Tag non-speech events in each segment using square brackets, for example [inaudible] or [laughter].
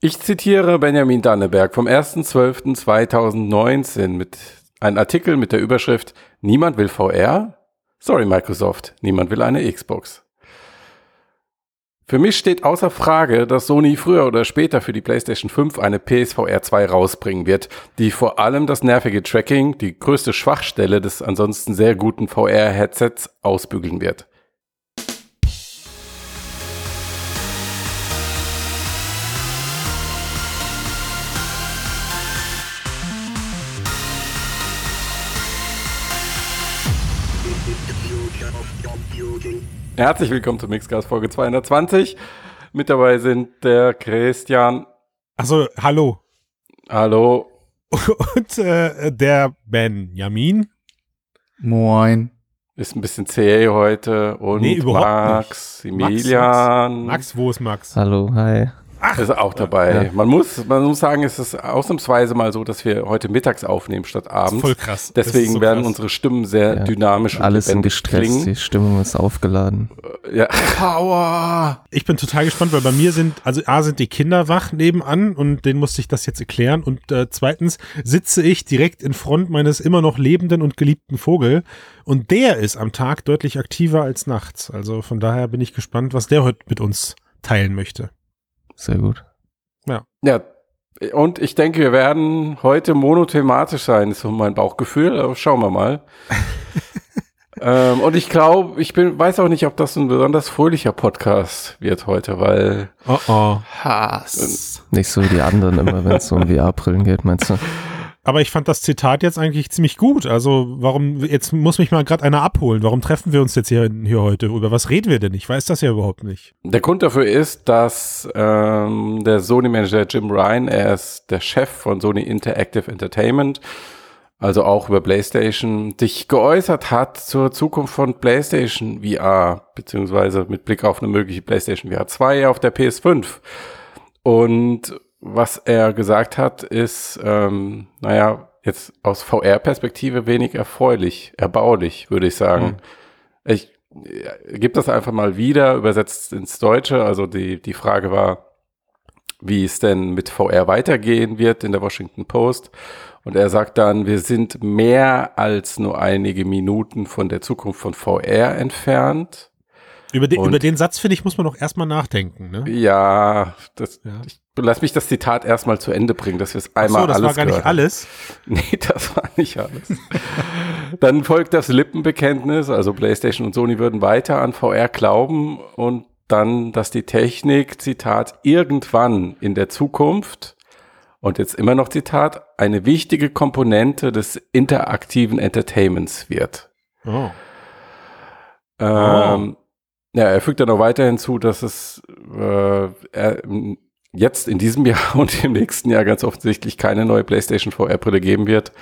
Ich zitiere Benjamin Danneberg vom 1.12.2019 mit einem Artikel mit der Überschrift Niemand will VR? Sorry Microsoft, niemand will eine Xbox. Für mich steht außer Frage, dass Sony früher oder später für die PlayStation 5 eine PSVR 2 rausbringen wird, die vor allem das nervige Tracking, die größte Schwachstelle des ansonsten sehr guten VR-Headsets, ausbügeln wird. Herzlich willkommen zu Mixcast Folge 220. Mit dabei sind der Christian. Achso, hallo. Hallo. Und äh, der Benjamin. Moin. Ist ein bisschen zäh heute. Und Nee, überhaupt Max, nicht. Max, Emilian. Max, wo ist Max? Hallo, hi. Ist auch dabei. Ja. Man, muss, man muss sagen, es ist ausnahmsweise mal so, dass wir heute mittags aufnehmen statt abends. Voll krass. Deswegen so werden krass. unsere Stimmen sehr Ja. dynamisch und Alles sind gestresst, klingen. die Stimmung ist aufgeladen. Ja. [laughs] Power! Ich bin total gespannt, weil bei mir sind, also A sind die Kinder wach nebenan und denen musste ich das jetzt erklären und äh, zweitens sitze ich direkt in Front meines immer noch lebenden und geliebten Vogel und der ist am Tag deutlich aktiver als nachts. Also von daher bin ich gespannt, was der heute mit uns teilen möchte. Sehr gut. Ja, und ich denke, wir werden heute monothematisch sein, ist so mein Bauchgefühl, aber schauen wir mal. [laughs] ähm, und ich glaube, ich bin, weiß auch nicht, ob das ein besonders fröhlicher Podcast wird heute, weil Oh oh. Hass. Nicht so wie die anderen immer, wenn es um VR-Brillen geht, meinst du? [laughs] Aber ich fand das Zitat jetzt eigentlich ziemlich gut. Also, warum, jetzt muss mich mal gerade einer abholen. Warum treffen wir uns jetzt hier, hier heute? Über was reden wir denn? Ich weiß das ja überhaupt nicht. der Grund dafür ist, dass ähm, der Sony-Manager Jim Ryan, er ist der Chef von Sony Interactive Entertainment, also auch über PlayStation, sich geäußert hat zur Zukunft von PlayStation VR, beziehungsweise mit Blick auf eine mögliche PlayStation VR 2 auf der PS5. Und was er gesagt hat, ist, ähm, naja, jetzt aus VR-Perspektive wenig erfreulich, erbaulich, würde ich sagen. Ich äh, gebe das einfach mal wieder, übersetzt ins Deutsche. Also die, die Frage war, wie es denn mit VR weitergehen wird in der Washington Post. Und er sagt dann, wir sind mehr als nur einige Minuten von der Zukunft von VR entfernt. Über, den- Und- über den Satz, finde ich, muss man noch erstmal nachdenken. Ne? Ja, das, Ja. Ich, lass mich das Zitat erstmal zu Ende bringen, dass wir es Ach einmal so, das alles war gar nicht alles. [laughs] Nee, das war nicht alles. [laughs] Dann folgt das Lippenbekenntnis, also PlayStation und Sony würden weiter an VR glauben und dann, dass die Technik, Zitat, irgendwann in der Zukunft, und jetzt immer noch Zitat, eine wichtige Komponente des interaktiven Entertainments wird. Oh. Ähm, Ja, er fügt dann noch weiter hinzu, dass es äh, er, jetzt in diesem [laughs] Jahr und im nächsten Jahr ganz offensichtlich keine neue PlayStation VR-Brille geben wird.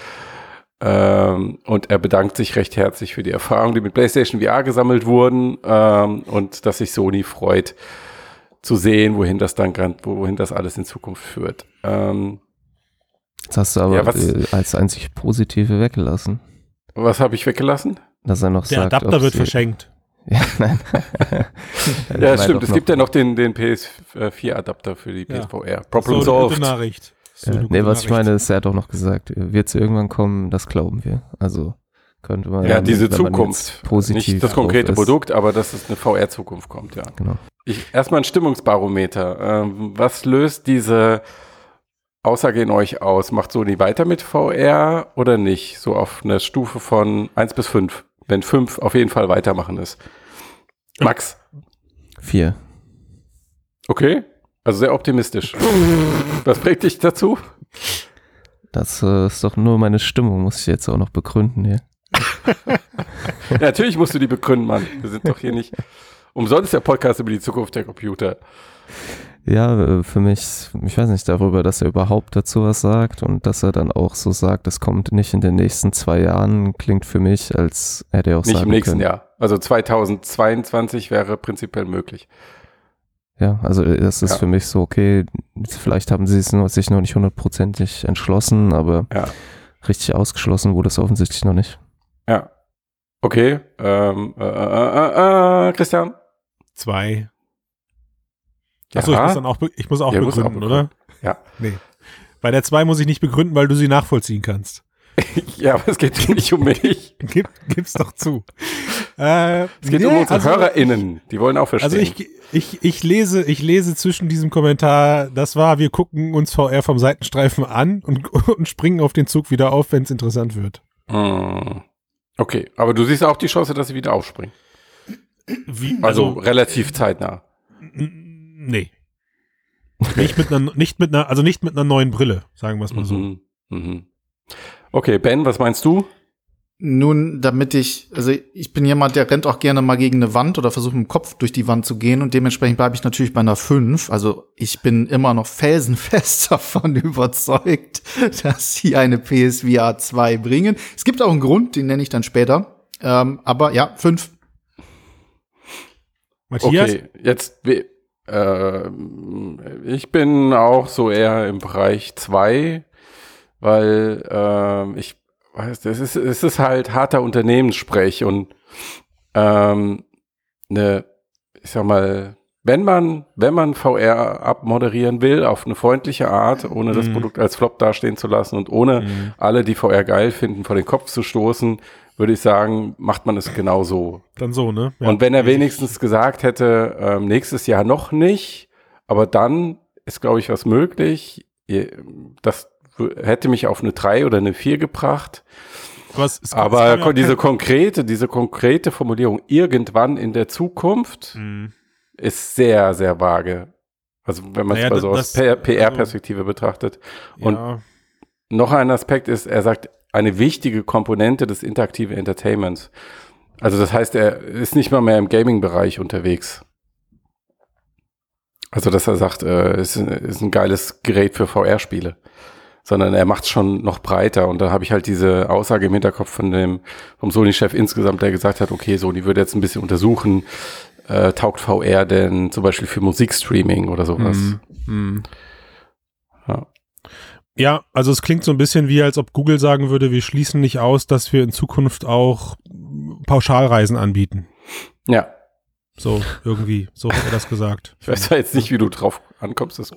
Ähm, und er bedankt sich recht herzlich für die Erfahrungen, die mit PlayStation VR gesammelt wurden ähm, und dass sich Sony freut zu sehen, wohin das dann wohin das alles in Zukunft führt. Ähm, Jetzt hast du aber Ja, was- äh, als einzig Positive weggelassen, was habe ich weggelassen? dass er noch Der sagt, Adapter wird sie- verschenkt. Ja, [laughs] nein. [laughs] Ja, stimmt. Es doch gibt ja noch den, den PS4-Adapter für die Ja. PSVR. Problem so, solved. Gute Nachricht. So Ja, nee, was ich meine, ist, er hat auch noch gesagt, wird es irgendwann kommen, das glauben wir. Also könnte man. Ja, wenn- diese Zukunft. Positiv Nicht das konkrete. Produkt, aber dass es eine VR-Zukunft kommt, ja. Genau. Ich, erstmal ein Stimmungsbarometer. Ähm, was löst diese Aussage in euch aus? Macht Sony weiter mit VR oder nicht? So auf einer Stufe von 1 bis 5. Wenn 5 auf jeden Fall weitermachen ist. Max, Vier. okay? Also sehr optimistisch. Was bringt dich dazu? Das äh, ist doch nur meine Stimmung, muss ich jetzt auch noch begründen hier. [laughs] Ja, natürlich musst du die begründen, Mann. Wir sind doch hier nicht. Umsonst der Podcast über die Zukunft der Computer. Ja, äh, für mich, ich weiß nicht, darüber, dass er überhaupt dazu was sagt und dass er dann auch so sagt, es kommt nicht in den nächsten zwei Jahren, klingt für mich, als hätte er auch Nicht sagen im nächsten können. Jahr. Also 2022 wäre prinzipiell möglich. Ja, also äh, das ist Ja. für mich so, okay, vielleicht haben sie es noch, sich noch nicht hundertprozentig entschlossen, aber Ja. richtig ausgeschlossen wurde es offensichtlich noch nicht. Ja. Okay. Ähm, äh, äh, äh, äh, Christian? Zwei. Ja. Achso, ich muss dann auch, ich muss auch Ja, muss auch begründen, oder? Ja. Nee. Bei der 2 muss ich nicht begründen, weil du sie nachvollziehen kannst. [laughs] ja, aber es geht nicht um mich. [laughs] Gib, gib's doch zu. Äh, Es geht nee, um unsere also- HörerInnen. Die wollen auch verstehen. Also ich, ich, ich lese, ich lese zwischen diesem Kommentar, das war, wir gucken uns VR vom Seitenstreifen an und, [laughs] und springen auf den Zug wieder auf, wenn es interessant wird. Hm. Okay, aber du siehst auch die Chance, dass sie wieder aufspringen. Wie, Also, relativ zeitnah. Nee. Nicht mit einer, [laughs] nicht mit einer, also nicht mit einer neuen Brille, sagen wir es mal so. Mhm. Mhm. Okay, Ben, was meinst du? Nun, damit ich, also ich bin jemand, der rennt auch gerne mal gegen eine Wand oder versucht mit dem Kopf durch die Wand zu gehen und dementsprechend bleibe ich natürlich bei einer 5. Also ich bin immer noch felsenfest [laughs] davon überzeugt, dass sie eine PSVR 2 bringen. Es gibt auch einen Grund, den nenne ich dann später. Ähm, aber ja, 5. Matthias? Okay, jetzt, äh, ich bin auch so eher im Bereich 2, weil ähm, ich weiß, es ist, es ist halt harter Unternehmenssprech und ähm, eine, ich sag mal, wenn man, wenn man VR abmoderieren will, auf eine freundliche Art, ohne das Mhm. Produkt als Flop dastehen zu lassen und ohne Mhm. alle, die VR geil finden, vor den Kopf zu stoßen, würde ich sagen, macht man es genau so. Dann so, ne? Ja. Und wenn er wenigstens gesagt hätte, ähm, nächstes Jahr noch nicht, aber dann ist, glaube ich, was möglich. Das hätte mich auf eine 3 oder eine 4 gebracht. Was, es- Aber ja diese konkrete, diese konkrete Formulierung irgendwann in der Zukunft Mhm. ist sehr, sehr vage. Also wenn man es Naja, mal so aus P- also- PR-Perspektive betrachtet. Und ja. noch ein Aspekt ist, er sagt, eine wichtige Komponente des interaktiven Entertainments. Also das heißt, er ist nicht mal mehr im Gaming-Bereich unterwegs. Also dass er sagt, äh, ist, ist ein geiles Gerät für VR-Spiele. Sondern er macht es schon noch breiter. Und da habe ich halt diese Aussage im Hinterkopf von dem, vom Sony-Chef insgesamt, der gesagt hat, okay, Sony würde jetzt ein bisschen untersuchen, äh, taugt VR denn zum Beispiel für Musikstreaming oder sowas. Mhm. Ja. Ja, also es klingt so ein bisschen wie, als ob Google sagen würde, wir schließen nicht aus, dass wir in Zukunft auch Pauschalreisen anbieten. ja. So, irgendwie. So hat er das gesagt. Ich weiß zwar jetzt nicht, wie du drauf ankommst, dass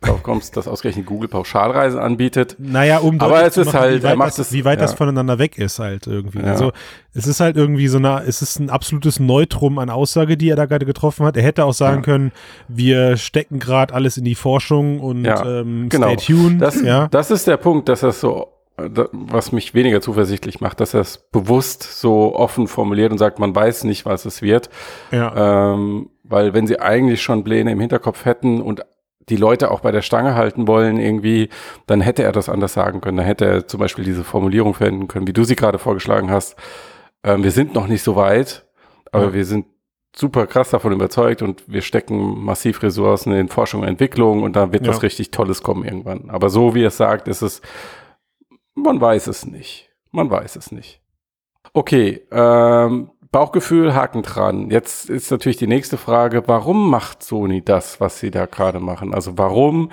drauf kommst, dass ausgerechnet Google Pauschalreisen anbietet. Naja, um Aber es zu ist machen, halt- wie weit, das, es- wie weit das ja. voneinander weg ist halt irgendwie. Ja. Also es ist halt irgendwie so eine, es ist ein absolutes Neutrum an Aussage, die er da gerade getroffen hat. Er hätte auch sagen Ja. können, wir stecken gerade alles in die Forschung und ähm, genau. stay tuned. Das, ja. das ist der Punkt, dass er so, was mich weniger zuversichtlich macht, dass er es bewusst so offen formuliert und sagt, man weiß nicht, was es wird. ja. Ähm, weil wenn sie eigentlich schon Pläne im Hinterkopf hätten und die Leute auch bei der Stange halten wollen irgendwie, dann hätte er das anders sagen können. Dann hätte er zum Beispiel diese Formulierung verwenden können, wie du sie gerade vorgeschlagen hast. Ähm, wir sind noch nicht so weit, aber Ja. wir sind super krass davon überzeugt und wir stecken massiv Ressourcen in Forschung und Entwicklung und da wird Ja. was richtig Tolles kommen irgendwann. Aber so wie er es sagt, ist es, man weiß es nicht. Man weiß es nicht. Okay, ähm, Bauchgefühl, Haken dran. Jetzt ist natürlich die nächste Frage, warum macht Sony das, was sie da gerade machen? Also warum,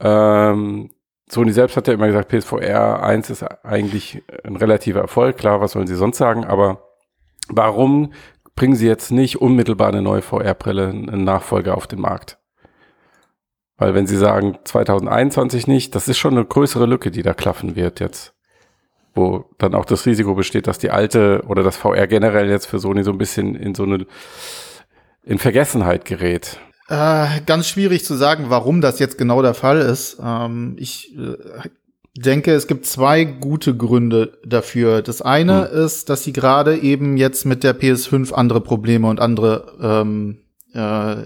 ähm, Sony selbst hat ja immer gesagt, PSVR 1 ist eigentlich ein relativer Erfolg. Klar, was sollen sie sonst sagen? Aber warum bringen sie jetzt nicht unmittelbar eine neue VR-Brille, einen Nachfolger auf den Markt? Weil wenn sie sagen 2021 nicht, das ist schon eine größere Lücke, die da klaffen wird jetzt wo dann auch das Risiko besteht, dass die alte oder das VR generell jetzt für Sony so ein bisschen in so eine in Vergessenheit gerät. Äh, ganz schwierig zu sagen, warum das jetzt genau der Fall ist. Ähm, ich äh, denke, es gibt zwei gute Gründe dafür. Das eine ist, dass sie gerade eben jetzt mit der PS5 andere Probleme und andere ähm, äh,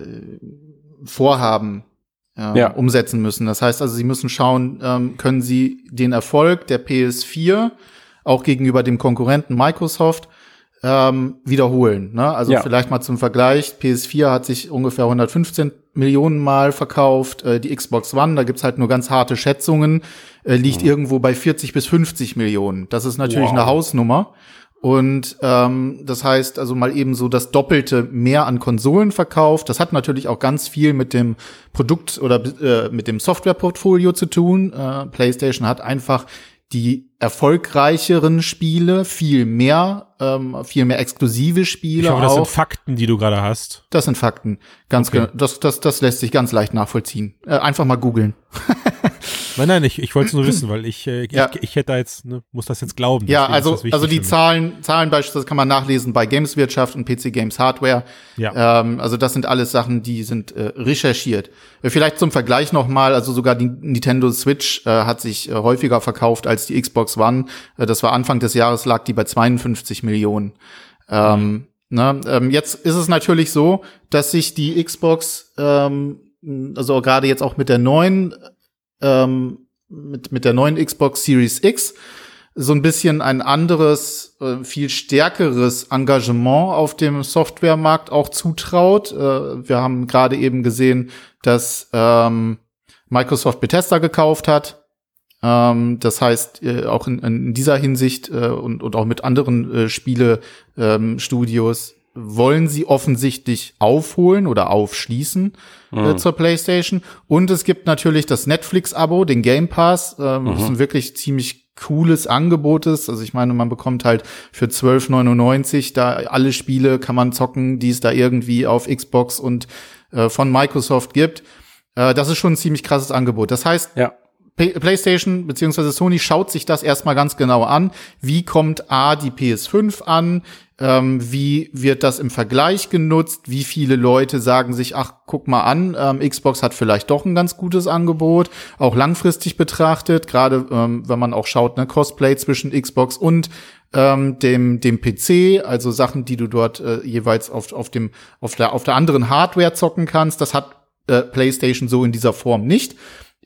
Vorhaben äh, Ja. umsetzen müssen. Das heißt also, sie müssen schauen, ähm, können sie den Erfolg der PS4 auch gegenüber dem Konkurrenten Microsoft ähm, wiederholen. Ne? Also Ja. vielleicht mal zum Vergleich, PS4 hat sich ungefähr 115 Millionen Mal verkauft, äh, die Xbox One, da gibt's halt nur ganz harte Schätzungen, äh, liegt irgendwo bei 40 bis 50 Millionen. Das ist natürlich Wow. eine Hausnummer. Und ähm, das heißt also mal eben so das Doppelte mehr an Konsolen verkauft. Das hat natürlich auch ganz viel mit dem Produkt oder äh, mit dem Softwareportfolio zu tun. Äh, PlayStation hat einfach die erfolgreicheren Spiele, viel mehr, ähm, viel mehr exklusive Spiele. Ich hoffe, das auch. sind Fakten, die du gerade hast. Das sind Fakten. Ganz Okay. genau. Das, das, das lässt sich ganz leicht nachvollziehen. Äh, einfach mal googeln. [laughs] Nein, nein, ich, ich wollte es nur wissen, weil ich, äh, Ja. ich, ich hätte da jetzt, ne, muss das jetzt glauben. Ja, also, also die. Zahlen, Zahlen beispielsweise kann man nachlesen bei Gameswirtschaft und PC Games Hardware. Ja. Ähm, also das sind alles Sachen, die sind äh, recherchiert. Vielleicht zum Vergleich nochmal, also sogar die Nintendo Switch äh, hat sich äh, häufiger verkauft als die Xbox One. Äh, das war Anfang des Jahres, lag die bei 52 Millionen. Ähm, ne? ähm, jetzt ist es natürlich so, dass sich die Xbox, ähm, also gerade jetzt auch mit der neuen, ähm, mit, mit der neuen Xbox Series X, so ein bisschen ein anderes, äh, viel stärkeres Engagement auf dem Softwaremarkt auch zutraut. Äh, wir haben gerade eben gesehen, dass ähm, Microsoft Bethesda gekauft hat. Ähm, das heißt, äh, auch in, in dieser Hinsicht und, und auch mit anderen Spiele-Studios wollen sie offensichtlich aufholen oder aufschließen äh, zur PlayStation. Und es gibt natürlich das Netflix-Abo, den Game Pass, ähm, das ein wirklich ziemlich cooles Angebot ist. Also ich meine, man bekommt halt für 12,99 da alle Spiele kann man zocken, die es da irgendwie auf Xbox und äh, von Microsoft gibt. Äh, das ist schon ein ziemlich krasses Angebot. Das heißt, Ja. PlayStation beziehungsweise Sony schaut sich das erstmal ganz genau an. Wie kommt A die PS5 an? Ähm, wie wird das im Vergleich genutzt? Wie viele Leute sagen sich, ach, guck mal an, ähm, Xbox hat vielleicht doch ein ganz gutes Angebot, auch langfristig betrachtet, gerade ähm, wenn man auch schaut, ne, Cosplay zwischen Xbox und ähm, dem dem PC, also Sachen, die du dort äh, jeweils auf auf dem auf der auf der anderen Hardware zocken kannst. Das hat äh, PlayStation so in dieser Form nicht.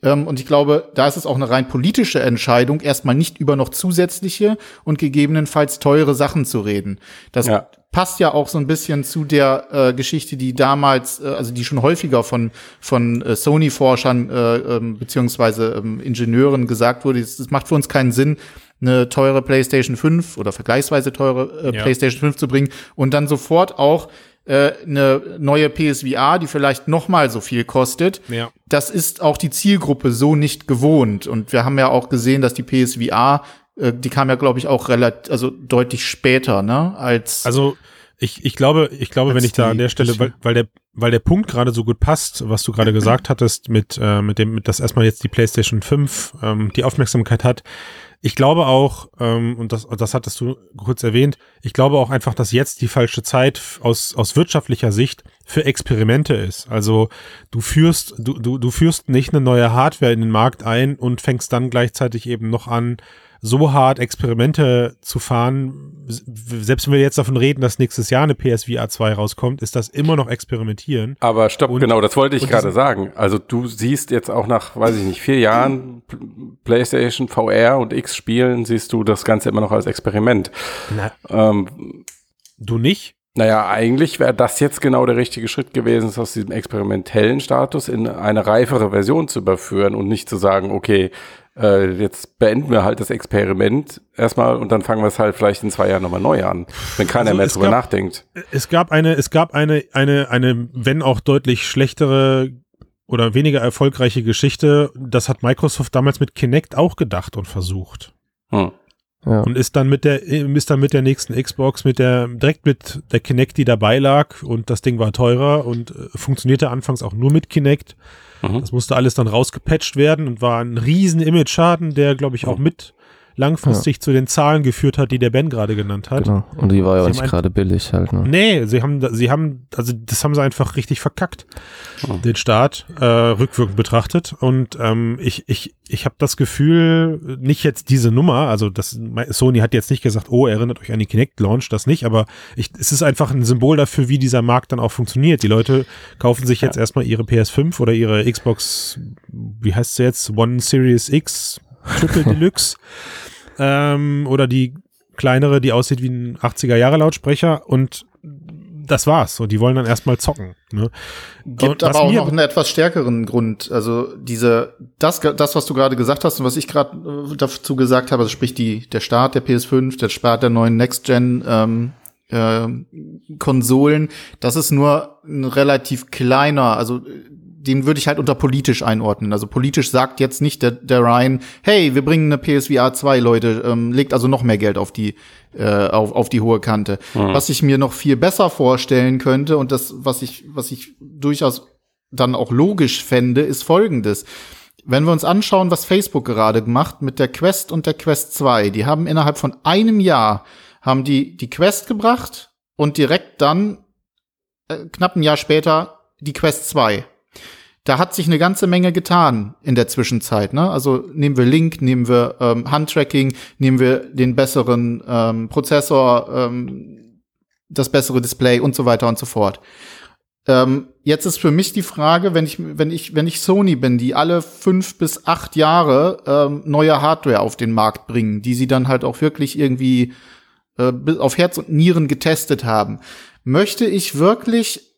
Ähm, und ich glaube, da ist es auch eine rein politische Entscheidung, erstmal nicht über noch zusätzliche und gegebenenfalls teure Sachen zu reden. Das Ja. passt ja auch so ein bisschen zu der äh, Geschichte, die damals, äh, also die schon häufiger von von äh, Sony-Forschern äh, ähm, beziehungsweise ähm, Ingenieuren gesagt wurde. Es macht für uns keinen Sinn, eine teure PlayStation 5 oder vergleichsweise teure äh, Ja. PlayStation 5 zu bringen und dann sofort auch äh, eine neue PSVR, die vielleicht noch mal so viel kostet. Ja. Das ist auch die Zielgruppe so nicht gewohnt. Und wir haben ja auch gesehen, dass die PSVR, äh, die kam ja, glaube ich, auch relativ, also deutlich später, ne, als Also ich, ich glaube, ich glaube, wenn ich da an der Stelle, weil, weil der, weil der Punkt gerade so gut passt, was du gerade gesagt hattest, mit, äh, mit dem, mit, dass erstmal jetzt die PlayStation 5 ähm, die Aufmerksamkeit hat. Ich glaube auch, ähm, und das, das hattest du kurz erwähnt, ich glaube auch einfach, dass jetzt die falsche Zeit aus, aus wirtschaftlicher Sicht für Experimente ist. Also du führst, du, du, du führst nicht eine neue Hardware in den Markt ein und fängst dann gleichzeitig eben noch an, so hart Experimente zu fahren, selbst wenn wir jetzt davon reden, dass nächstes Jahr eine PSVR 2 rauskommt, ist das immer noch Experimentieren. Aber stopp, Und- genau, das wollte ich gerade sagen. Also du siehst jetzt auch nach, weiß ich nicht, vier Jahren PlayStation, VR und X spielen, siehst du das Ganze immer noch als Experiment. Na, Ähm, du nicht? Naja, eigentlich wäre das jetzt genau der richtige Schritt gewesen, es aus diesem experimentellen Status in eine reifere Version zu überführen und nicht zu sagen, okay, äh, jetzt beenden wir halt das Experiment erstmal und dann fangen wir es halt vielleicht in zwei Jahren nochmal neu an, wenn keiner Also mehr drüber gab- nachdenkt. Es gab eine, es gab eine, eine, eine, wenn auch deutlich schlechtere oder weniger erfolgreiche Geschichte. Das hat Microsoft damals mit Kinect auch gedacht und versucht. Hm. Ja. Und ist dann mit der, ist dann mit der nächsten Xbox, mit der, direkt mit der Kinect, die dabei lag und das Ding war teurer und äh, funktionierte anfangs auch nur mit Kinect. Mhm. Das musste alles dann rausgepatcht werden und war ein riesen Image-Schaden, der, glaube ich, auch mit langfristig zu den Zahlen geführt hat, die der Ben gerade genannt hat. Genau. Und die war ja Sie nicht gerade billig halt, ne? Nee, sie haben, sie haben, also das haben sie einfach richtig verkackt, Oh. den Start, äh, rückwirkend betrachtet. Und ähm, ich, ich, ich habe das Gefühl, nicht jetzt diese Nummer, also das Sony hat jetzt nicht gesagt, oh, erinnert euch an die Kinect-Launch, das nicht, aber ich, es ist einfach ein Symbol dafür, wie dieser Markt dann auch funktioniert. Die Leute kaufen sich jetzt erstmal ihre PS5 oder ihre Xbox, wie heißt sie jetzt, One Series X Triple [laughs] Deluxe ähm, oder die kleinere, die aussieht wie ein 80er-Jahre-Lautsprecher und das war's. Und die wollen dann erstmal zocken. Ne? Gibt aber auch noch einen etwas stärkeren Grund. Also diese, das, das, was du gerade gesagt hast und was ich gerade äh, dazu gesagt habe, also sprich die, der Start der PS5, der Start der neuen Next-Gen ähm, äh, Konsolen, das ist nur ein relativ kleiner, also den würde ich halt unter politisch einordnen. Also politisch sagt jetzt nicht der, der Ryan, hey, wir bringen eine PSVR 2, Leute, ähm, legt also noch mehr Geld auf die, äh, auf, auf die hohe Kante. Mhm. Was ich mir noch viel besser vorstellen könnte und das, was ich, was ich durchaus dann auch logisch fände, ist folgendes. Wenn wir uns anschauen, was Facebook gerade gemacht mit der Quest und der Quest 2, die haben innerhalb von einem Jahr haben die die Quest gebracht und direkt dann äh, knapp ein Jahr später die Quest 2 da hat sich eine ganze Menge getan in der Zwischenzeit. Ne? Also nehmen wir Link, nehmen wir ähm, Handtracking, nehmen wir den besseren ähm, Prozessor, ähm, das bessere Display und so weiter und so fort. Ähm, jetzt ist für mich die Frage, wenn ich, wenn ich, wenn ich Sony bin, die alle fünf bis acht Jahre ähm, neue Hardware auf den Markt bringen, die sie dann halt auch wirklich irgendwie äh, auf Herz und Nieren getestet haben, möchte ich wirklich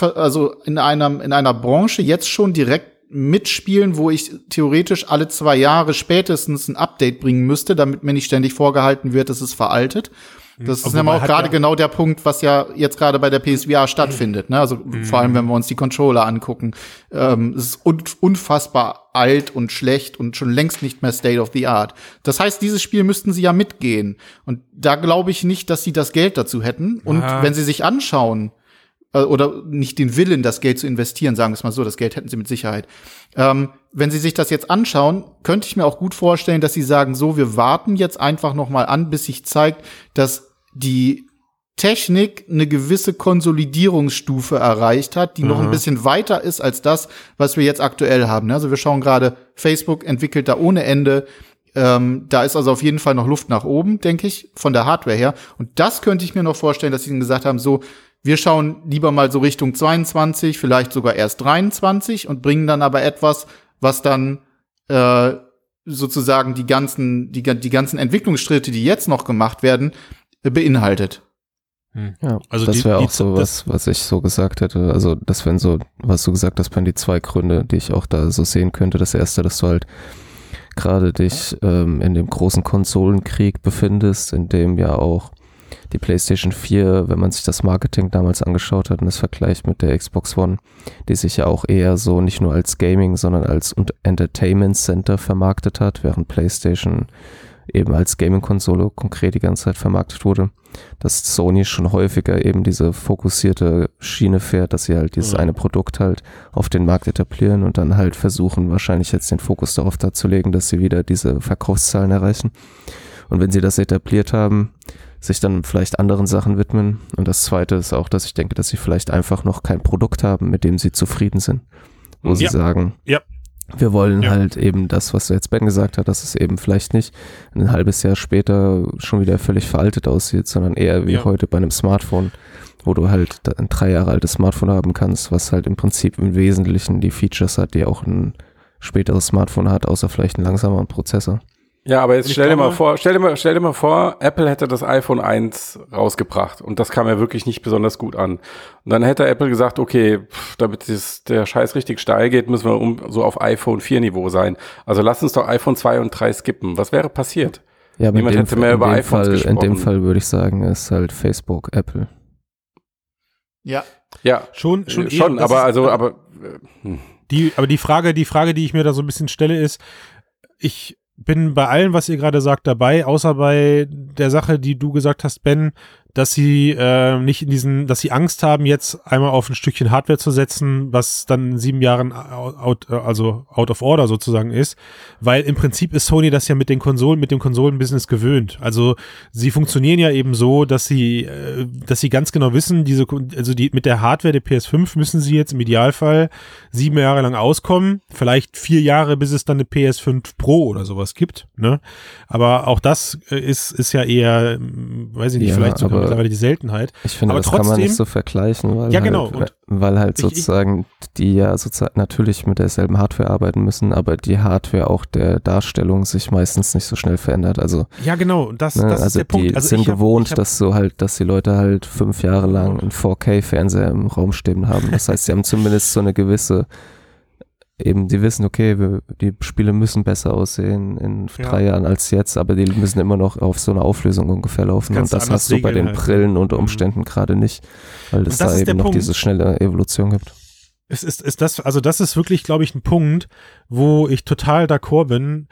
also in einem in einer Branche jetzt schon direkt mitspielen, wo ich theoretisch alle zwei Jahre spätestens ein Update bringen müsste, damit mir nicht ständig vorgehalten wird, dass es veraltet. Mhm. Das ist nämlich auch gerade ja genau der Punkt, was ja jetzt gerade bei der PSVR [clears throat] stattfindet. Ne? Also mhm. vor allem, wenn wir uns die Controller angucken. Ähm, es ist un unfassbar alt und schlecht und schon längst nicht mehr State of the Art. Das heißt, dieses Spiel müssten sie ja mitgehen. Und da glaube ich nicht, dass sie das Geld dazu hätten. Und ja. wenn sie sich anschauen, oder nicht den Willen, das Geld zu investieren, sagen wir es mal so, das Geld hätten sie mit Sicherheit. Ähm, wenn sie sich das jetzt anschauen, könnte ich mir auch gut vorstellen, dass sie sagen, so, wir warten jetzt einfach noch mal an, bis sich zeigt, dass die Technik eine gewisse Konsolidierungsstufe erreicht hat, die mhm. noch ein mhm. bisschen weiter ist als das, was wir jetzt aktuell haben. Also wir schauen gerade, Facebook entwickelt da ohne Ende. Ähm, da ist also auf jeden Fall noch Luft nach oben, denke ich, von der Hardware her. Und das könnte ich mir noch vorstellen, dass sie gesagt haben, so, wir schauen lieber mal so Richtung 22, vielleicht sogar erst 23 und bringen dann aber etwas, was dann äh, sozusagen die ganzen, die, die ganzen Entwicklungsschritte, die jetzt noch gemacht werden, äh, beinhaltet. Hm. Ja, also das wäre auch so was, was ich so gesagt hätte. Also das wären so, was du gesagt hast, wären die zwei Gründe, die ich auch da so sehen könnte. Das erste, dass du halt gerade dich ähm, in dem großen Konsolenkrieg befindest, in dem ja auch die PlayStation 4, wenn man sich das Marketing damals angeschaut hat und das vergleicht mit der Xbox One, die sich ja auch eher so nicht nur als Gaming, sondern als Entertainment Center vermarktet hat, während PlayStation eben als Gaming-Konsole konkret die ganze Zeit vermarktet wurde, dass Sony schon häufiger eben diese fokussierte Schiene fährt, dass sie halt dieses eine Produkt halt auf den Markt etablieren und dann halt versuchen, wahrscheinlich jetzt den Fokus darauf dazu legen, dass sie wieder diese Verkaufszahlen erreichen. Und wenn sie das etabliert haben, sich dann vielleicht anderen Sachen widmen. Und das Zweite ist auch, dass ich denke, dass sie vielleicht einfach noch kein Produkt haben, mit dem sie zufrieden sind. Wo ja. sie sagen, ja. wir wollen ja. halt eben das, was jetzt Ben gesagt hat, dass es eben vielleicht nicht ein halbes Jahr später schon wieder völlig veraltet aussieht, sondern eher wie heute bei einem Smartphone, wo du halt ein drei Jahre altes Smartphone haben kannst, was halt im Prinzip im Wesentlichen die Features hat, die auch ein späteres Smartphone hat, außer vielleicht einen langsameren Prozessor. Ja, aber jetzt stell dir mal vor, stell dir mal, stell dir mal vor, Apple hätte das iPhone 1 rausgebracht und das kam ja wirklich nicht besonders gut an. Und dann hätte Apple gesagt, okay, pff, damit das, der Scheiß richtig steil geht, müssen wir um, so auf iPhone 4 Niveau sein. Also lass uns doch iPhone 2 und 3 skippen. Was wäre passiert? Ja, aber Niemand hätte mehr über iPhones Fall, gesprochen. In dem Fall würde ich sagen, ist halt Facebook, Apple. Ja. Ja. Schon, schon, schon aber also, aber, äh, hm. die, aber die Frage, die Frage, die ich mir da so ein bisschen stelle, ist, ich, bin bei allem, was ihr gerade sagt, dabei, außer bei der Sache, die du gesagt hast, Ben, dass sie äh, nicht in diesen, dass sie Angst haben, jetzt einmal auf ein Stückchen Hardware zu setzen, was dann in sieben Jahren out, also out of order sozusagen ist, weil im Prinzip ist Sony das ja mit den Konsolen, mit dem Konsolenbusiness gewöhnt. Also sie funktionieren ja eben so, dass sie, äh, dass sie ganz genau wissen, diese, also die mit der Hardware der PS5 müssen sie jetzt im Idealfall sieben Jahre lang auskommen, vielleicht vier Jahre, bis es dann eine PS5 Pro oder sowas gibt. Ne? Aber auch das äh, ist ist ja eher, weiß ich nicht, ja, vielleicht sogar mittlerweile die Seltenheit. Ich finde, aber das trotzdem, kann man nicht so vergleichen, weil, ja, genau. halt, weil halt sozusagen ich, die ja sozusagen natürlich mit derselben Hardware arbeiten müssen, aber die Hardware auch der Darstellung sich meistens nicht so schnell verändert. Also ja, genau. Das, ne, das also ist der Punkt. Die also sind gewohnt, hab, dass so halt, dass die Leute halt fünf Jahre lang einen 4K-Fernseher im Raum stehen haben. Das heißt, sie haben zumindest so eine gewisse eben, die wissen, okay, wir, die Spiele müssen besser aussehen in ja. drei Jahren als jetzt, aber die müssen immer noch auf so eine Auflösung ungefähr laufen. Ganz und das hast du bei den halt. Brillen unter mhm. Umständen mhm. gerade nicht, weil es da eben noch Punkt. diese schnelle Evolution gibt. Es ist, ist das, also das ist wirklich, glaube ich, ein Punkt, wo ich total d'accord bin.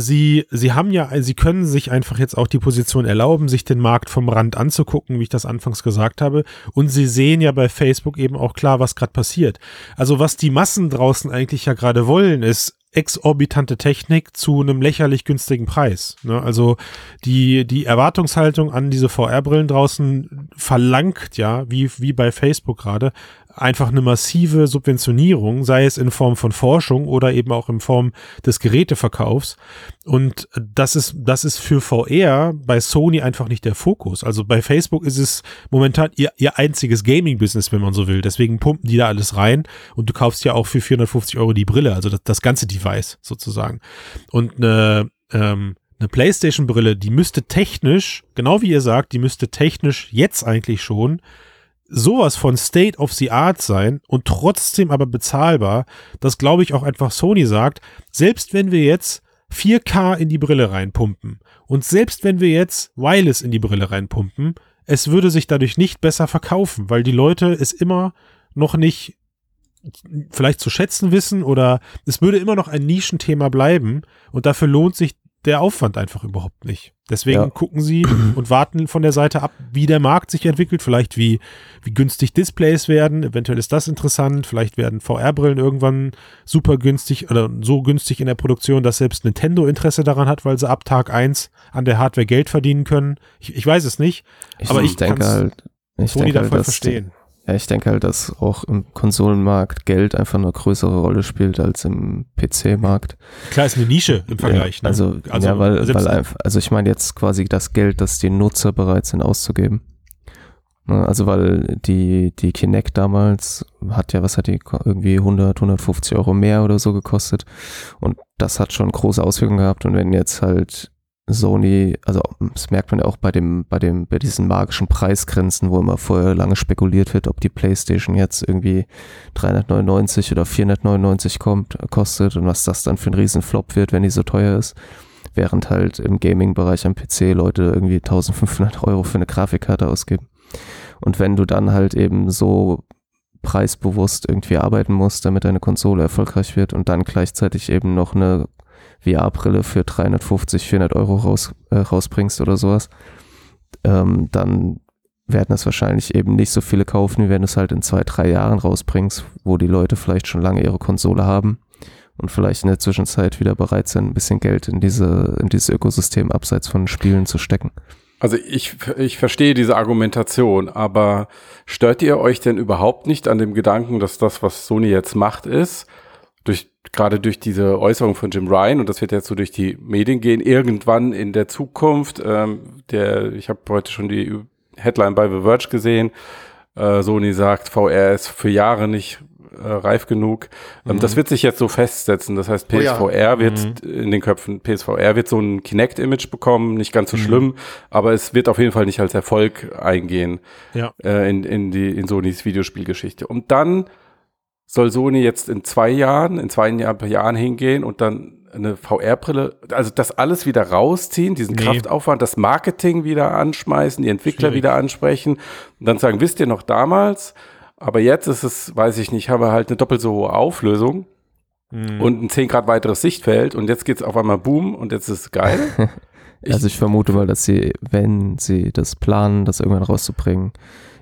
Sie, sie haben ja, sie können sich einfach jetzt auch die Position erlauben, sich den Markt vom Rand anzugucken, wie ich das anfangs gesagt habe. Und sie sehen ja bei Facebook eben auch klar, was gerade passiert. Also was die Massen draußen eigentlich ja gerade wollen, ist exorbitante Technik zu einem lächerlich günstigen Preis. Ne? Also die, die Erwartungshaltung an diese VR-Brillen draußen verlangt ja, wie, wie bei Facebook gerade, einfach eine massive Subventionierung, sei es in Form von Forschung oder eben auch in Form des Geräteverkaufs. Und das ist, das ist für VR bei Sony einfach nicht der Fokus. Also bei Facebook ist es momentan ihr, ihr einziges Gaming-Business, wenn man so will. Deswegen pumpen die da alles rein und du kaufst ja auch für 450 Euro die Brille, also das, das ganze Device sozusagen. Und eine, ähm, eine PlayStation-Brille, die müsste technisch, genau wie ihr sagt, die müsste technisch jetzt eigentlich schon sowas von State of the Art sein und trotzdem aber bezahlbar, dass glaube ich auch einfach Sony sagt, selbst wenn wir jetzt 4K in die Brille reinpumpen und selbst wenn wir jetzt Wireless in die Brille reinpumpen, es würde sich dadurch nicht besser verkaufen, weil die Leute es immer noch nicht vielleicht zu schätzen wissen oder es würde immer noch ein Nischenthema bleiben und dafür lohnt sich der Aufwand einfach überhaupt nicht. Deswegen ja. gucken sie und warten von der Seite ab, wie der Markt sich entwickelt, vielleicht wie, wie günstig Displays werden, eventuell ist das interessant, vielleicht werden VR-Brillen irgendwann super günstig oder so günstig in der Produktion, dass selbst Nintendo Interesse daran hat, weil sie ab Tag 1 an der Hardware Geld verdienen können. Ich, ich weiß es nicht, ich aber ich denke halt, ich Sony denke halt, dass verstehen. Ja, ich denke halt, dass auch im Konsolenmarkt Geld einfach eine größere Rolle spielt als im PC-Markt. Klar, ist eine Nische im Vergleich. Ja, also, ne? also, ja, weil, weil einfach, also ich meine jetzt quasi das Geld, das die Nutzer bereit sind auszugeben. Ne, also weil die, die Kinect damals hat ja, was hat die, irgendwie 100, 150 Euro mehr oder so gekostet. Und das hat schon große Auswirkungen gehabt. Und wenn jetzt halt Sony, also das merkt man ja auch bei dem, bei dem, bei diesen magischen Preisgrenzen, wo immer vorher lange spekuliert wird, ob die PlayStation jetzt irgendwie 399 oder 499 kommt, kostet und was das dann für ein Riesenflop wird, wenn die so teuer ist. Während halt im Gaming-Bereich am PC Leute irgendwie 1500 Euro für eine Grafikkarte ausgeben. Und wenn du dann halt eben so preisbewusst irgendwie arbeiten musst, damit deine Konsole erfolgreich wird und dann gleichzeitig eben noch eine VR-Brille für 350, 400 Euro raus, äh, rausbringst oder sowas, ähm, dann werden es wahrscheinlich eben nicht so viele kaufen, wie wenn du es halt in zwei, drei Jahren rausbringst, wo die Leute vielleicht schon lange ihre Konsole haben und vielleicht in der Zwischenzeit wieder bereit sind, ein bisschen Geld in diese, in dieses Ökosystem abseits von Spielen zu stecken. Also ich, ich verstehe diese Argumentation, aber stört ihr euch denn überhaupt nicht an dem Gedanken, dass das, was Sony jetzt macht, ist, durch gerade durch diese Äußerung von Jim Ryan, und das wird jetzt so durch die Medien gehen, irgendwann in der Zukunft, ähm, der, ich habe heute schon die Headline bei The Verge gesehen, äh, Sony sagt, VR ist für Jahre nicht äh, reif genug. Ähm, mhm. Das wird sich jetzt so festsetzen. Das heißt, PSVR oh ja. wird mhm. in den Köpfen, PSVR wird so ein Kinect-Image bekommen, nicht ganz so mhm. schlimm, aber es wird auf jeden Fall nicht als Erfolg eingehen ja. äh, in, in, die, in Sonys Videospielgeschichte. Und dann soll Sony jetzt in zwei Jahren, in zwei Jahren hingehen und dann eine VR-Brille, also das alles wieder rausziehen, diesen nee. Kraftaufwand, das Marketing wieder anschmeißen, die Entwickler Schwierig. wieder ansprechen und dann sagen, wisst ihr noch damals, aber jetzt ist es, weiß ich nicht, haben wir halt eine doppelt so hohe Auflösung mhm. und ein 10 Grad weiteres Sichtfeld und jetzt geht es auf einmal boom und jetzt ist es geil. [laughs] also ich vermute mal, dass sie, wenn sie das planen, das irgendwann rauszubringen,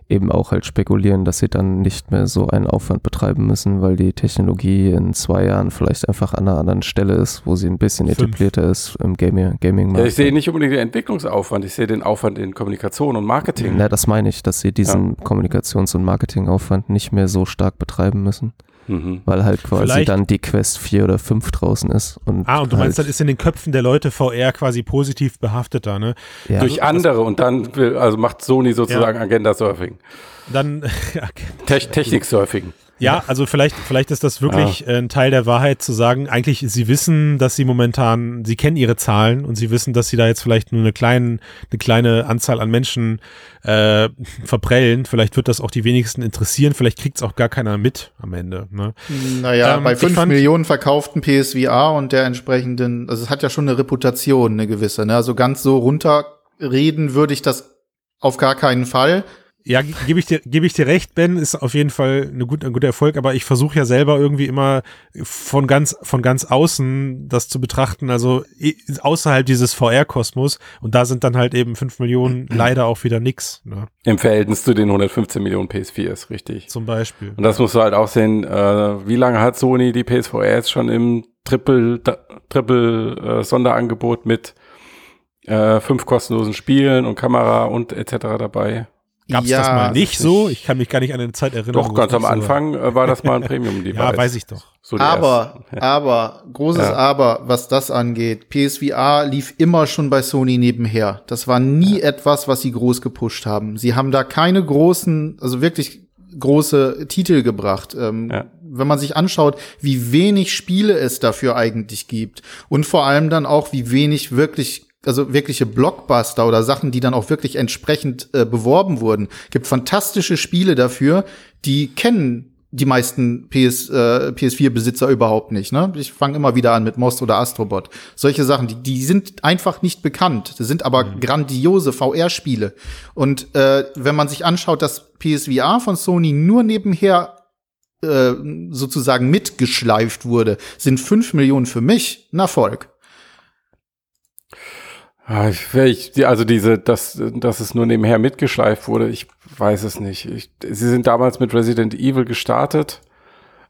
eben auch halt spekulieren, dass sie dann nicht mehr so einen Aufwand betreiben müssen, weil die Technologie in zwei Jahren vielleicht einfach an einer anderen Stelle ist, wo sie ein bisschen Fünf. etablierter ist im Gaming-Markt. Gaming ja, ich sehe nicht unbedingt den Entwicklungsaufwand, ich sehe den Aufwand in Kommunikation und Marketing. Na, das meine ich, dass sie diesen ja. Kommunikations- und Marketingaufwand nicht mehr so stark betreiben müssen. Mhm. Weil halt quasi Vielleicht. dann die Quest 4 oder 5 draußen ist. Und ah, und du halt meinst, dann ist in den Köpfen der Leute VR quasi positiv behafteter, ne? Ja. Durch andere und dann also macht Sony sozusagen ja. Agenda Surfing. Dann [laughs] Te Technik Surfing. Ja, also vielleicht, vielleicht ist das wirklich ah. ein Teil der Wahrheit zu sagen, eigentlich, sie wissen, dass sie momentan, sie kennen ihre Zahlen und sie wissen, dass sie da jetzt vielleicht nur eine kleine, eine kleine Anzahl an Menschen äh, verprellen. Vielleicht wird das auch die wenigsten interessieren, vielleicht kriegt es auch gar keiner mit am Ende. Ne? Naja, ähm, bei fünf Millionen verkauften PSVR und der entsprechenden, also es hat ja schon eine Reputation, eine gewisse. Ne? Also ganz so runterreden würde ich das auf gar keinen Fall Ja, gebe ich dir, gebe ich dir recht, Ben, ist auf jeden Fall eine gut, ein guter Erfolg, aber ich versuche ja selber irgendwie immer von ganz, von ganz außen das zu betrachten, also außerhalb dieses VR-Kosmos und da sind dann halt eben fünf Millionen leider auch wieder nix. Ne? Im Verhältnis zu den 115 Millionen PS4 ist richtig. Zum Beispiel. Und das musst du halt auch sehen, äh, wie lange hat Sony die PSVR jetzt schon im Triple, Triple äh, Sonderangebot mit äh, fünf kostenlosen Spielen und Kamera und etc. dabei? Gab es ja, das mal nicht so? Ich kann mich gar nicht an eine Zeit erinnern. Doch, ganz am Anfang war. Äh, war das mal ein [laughs] Premium-Device. ja, weiß ich doch. So aber, [laughs] aber, großes ja. Aber, was das angeht, PSVR lief immer schon bei Sony nebenher. Das war nie ja. etwas, was sie groß gepusht haben. Sie haben da keine großen, also wirklich große Titel gebracht. Ähm, ja. Wenn man sich anschaut, wie wenig Spiele es dafür eigentlich gibt und vor allem dann auch, wie wenig wirklich also wirkliche Blockbuster oder Sachen, die dann auch wirklich entsprechend äh, beworben wurden. Gibt fantastische Spiele dafür, die kennen die meisten PS, äh, PS4-Besitzer überhaupt nicht. Ne? Ich fange immer wieder an mit Most oder Astrobot. Solche Sachen, die, die sind einfach nicht bekannt. Das sind aber mhm. grandiose VR-Spiele. Und äh, wenn man sich anschaut, dass PSVR von Sony nur nebenher äh, sozusagen mitgeschleift wurde, sind fünf Millionen für mich ein Erfolg. Ah, ich, also diese, dass, dass es nur nebenher mitgeschleift wurde, ich weiß es nicht. Ich, sie sind damals mit Resident Evil gestartet.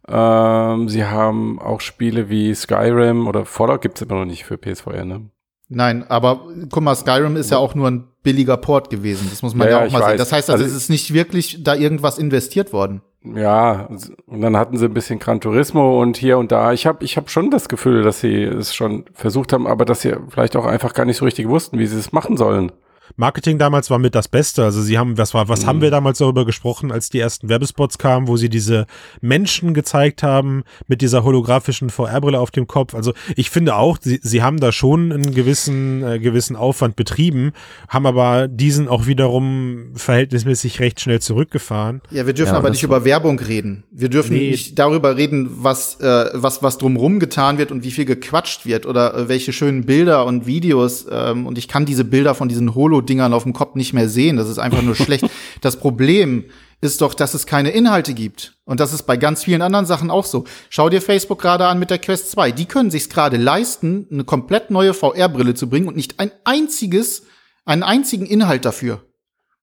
Ähm, sie haben auch Spiele wie Skyrim oder Fallout gibt's immer noch nicht für PSVR, ne? Nein, aber guck mal, Skyrim ist ja auch nur ein billiger Port gewesen. Das muss man ja, ja auch mal sehen. Das heißt, also, also es ist nicht wirklich da irgendwas investiert worden. Ja, und dann hatten sie ein bisschen Gran Turismo und hier und da. Ich habe ich hab schon das Gefühl, dass sie es schon versucht haben, aber dass sie vielleicht auch einfach gar nicht so richtig wussten, wie sie es machen sollen. Marketing damals war mit das Beste. Also sie haben, was war, was mhm. haben wir damals darüber gesprochen, als die ersten Werbespots kamen, wo sie diese Menschen gezeigt haben mit dieser holographischen VR-Brille auf dem Kopf. Also ich finde auch, sie, sie haben da schon einen gewissen, äh, gewissen Aufwand betrieben, haben aber diesen auch wiederum verhältnismäßig recht schnell zurückgefahren. Ja, wir dürfen ja, aber nicht über Werbung reden. Wir dürfen nee. nicht darüber reden, was, äh, was, was drumrum getan wird und wie viel gequatscht wird oder äh, welche schönen Bilder und Videos. Ähm, und ich kann diese Bilder von diesen Holo Holo-Dingern auf dem Kopf nicht mehr sehen. Das ist einfach nur schlecht. [laughs] Das Problem ist doch, dass es keine Inhalte gibt. Und das ist bei ganz vielen anderen Sachen auch so. Schau dir Facebook gerade an mit der Quest 2. Die können sich gerade leisten, eine komplett neue VR-Brille zu bringen und nicht ein einziges, einen einzigen Inhalt dafür.